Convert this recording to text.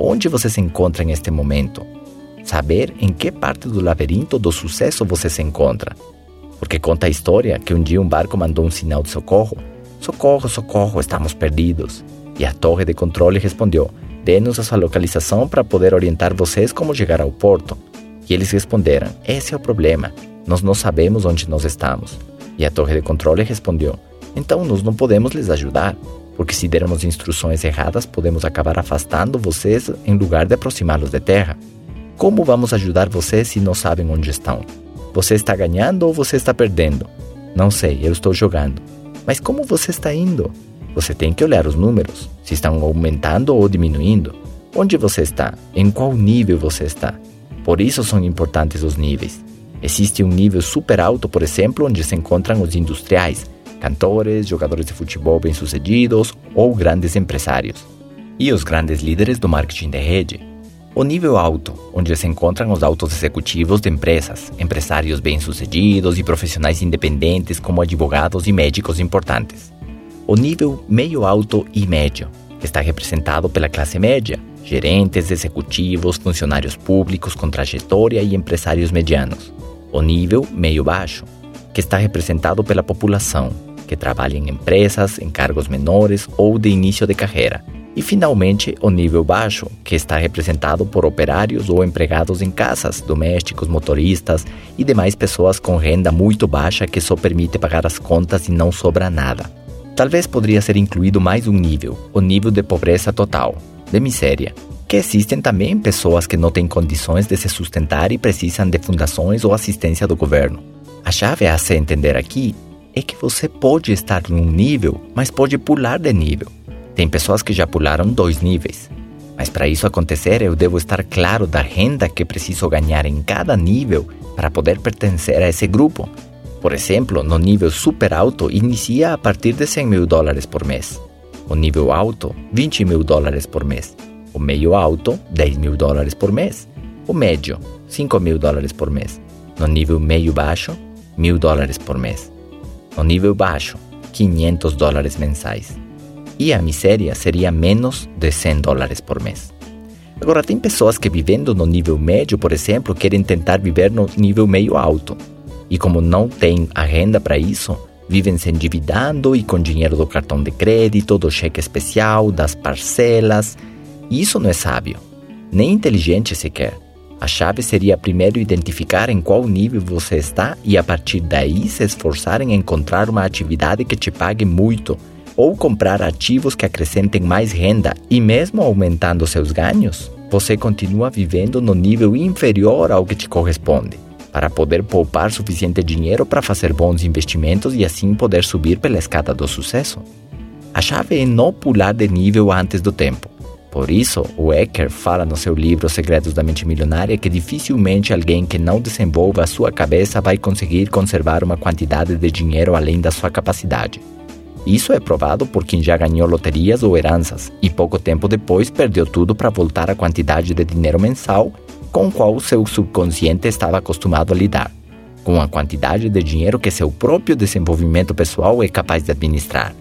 onde você se encontra em este momento. Saber em que parte do labirinto do sucesso você se encontra. Porque conta a história que um dia um barco mandou um sinal de socorro. Socorro, socorro, estamos perdidos. E a torre de controle respondeu: Dê-nos a sua localização para poder orientar vocês como chegar ao porto. E eles responderam: Esse é o problema. Nós não sabemos onde nós estamos. E a torre de controle respondeu: Então nós não podemos lhes ajudar, porque se dermos instruções erradas, podemos acabar afastando vocês em lugar de aproximá-los de terra. Como vamos ajudar vocês se não sabem onde estão? Você está ganhando ou você está perdendo? Não sei, eu estou jogando. Mas como você está indo? Você tem que olhar os números, se estão aumentando ou diminuindo. Onde você está? Em qual nível você está? Por isso são importantes os níveis. Existe um nível super alto, por exemplo, onde se encontram os industriais, cantores, jogadores de futebol bem-sucedidos ou grandes empresários. E os grandes líderes do marketing de rede. O nível alto, onde se encontram os altos executivos de empresas, empresários bem-sucedidos e profissionais independentes como advogados e médicos importantes. O nível meio alto e médio, que está representado pela classe média, gerentes, executivos, funcionários públicos com trajetória e empresários medianos. O nível meio baixo, que está representado pela população, que trabalha em empresas, em cargos menores ou de início de carreira. E finalmente, o nível baixo, que está representado por operários ou empregados em casas, domésticos, motoristas e demais pessoas com renda muito baixa que só permite pagar as contas e não sobra nada. Talvez poderia ser incluído mais um nível, o nível de pobreza total, de miséria, que existem também pessoas que não têm condições de se sustentar e precisam de fundações ou assistência do governo. A chave a se entender aqui é que você pode estar num nível, mas pode pular de nível. Tem pessoas que já pularam dois níveis. Mas para isso acontecer, eu devo estar claro da renda que preciso ganhar em cada nível para poder pertencer a esse grupo. Por exemplo, no nível super alto, inicia a partir de 100 mil dólares por mês. O nível alto, 20 mil dólares por mês. O meio alto, 10 mil dólares por mês. O médio, 5 mil dólares por mês. No nível meio baixo, mil dólares por mês. No nível baixo, 500 dólares mensais. E a miséria seria menos de 100 dólares por mês. Agora, tem pessoas que vivendo no nível médio, por exemplo, querem tentar viver no nível meio alto. E como não têm a renda para isso, vivem se endividando e com dinheiro do cartão de crédito, do cheque especial, das parcelas. E isso não é sábio, nem inteligente sequer. A chave seria primeiro identificar em qual nível você está e a partir daí se esforçar em encontrar uma atividade que te pague muito ou comprar ativos que acrescentem mais renda e mesmo aumentando seus ganhos, você continua vivendo no nível inferior ao que te corresponde, para poder poupar suficiente dinheiro para fazer bons investimentos e assim poder subir pela escada do sucesso. A chave é não pular de nível antes do tempo. Por isso, o Ecker fala no seu livro Segredos da Mente Milionária que dificilmente alguém que não desenvolva a sua cabeça vai conseguir conservar uma quantidade de dinheiro além da sua capacidade. Isso é provado por quem já ganhou loterias ou heranças e pouco tempo depois perdeu tudo para voltar à quantidade de dinheiro mensal com o qual seu subconsciente estava acostumado a lidar, com a quantidade de dinheiro que seu próprio desenvolvimento pessoal é capaz de administrar.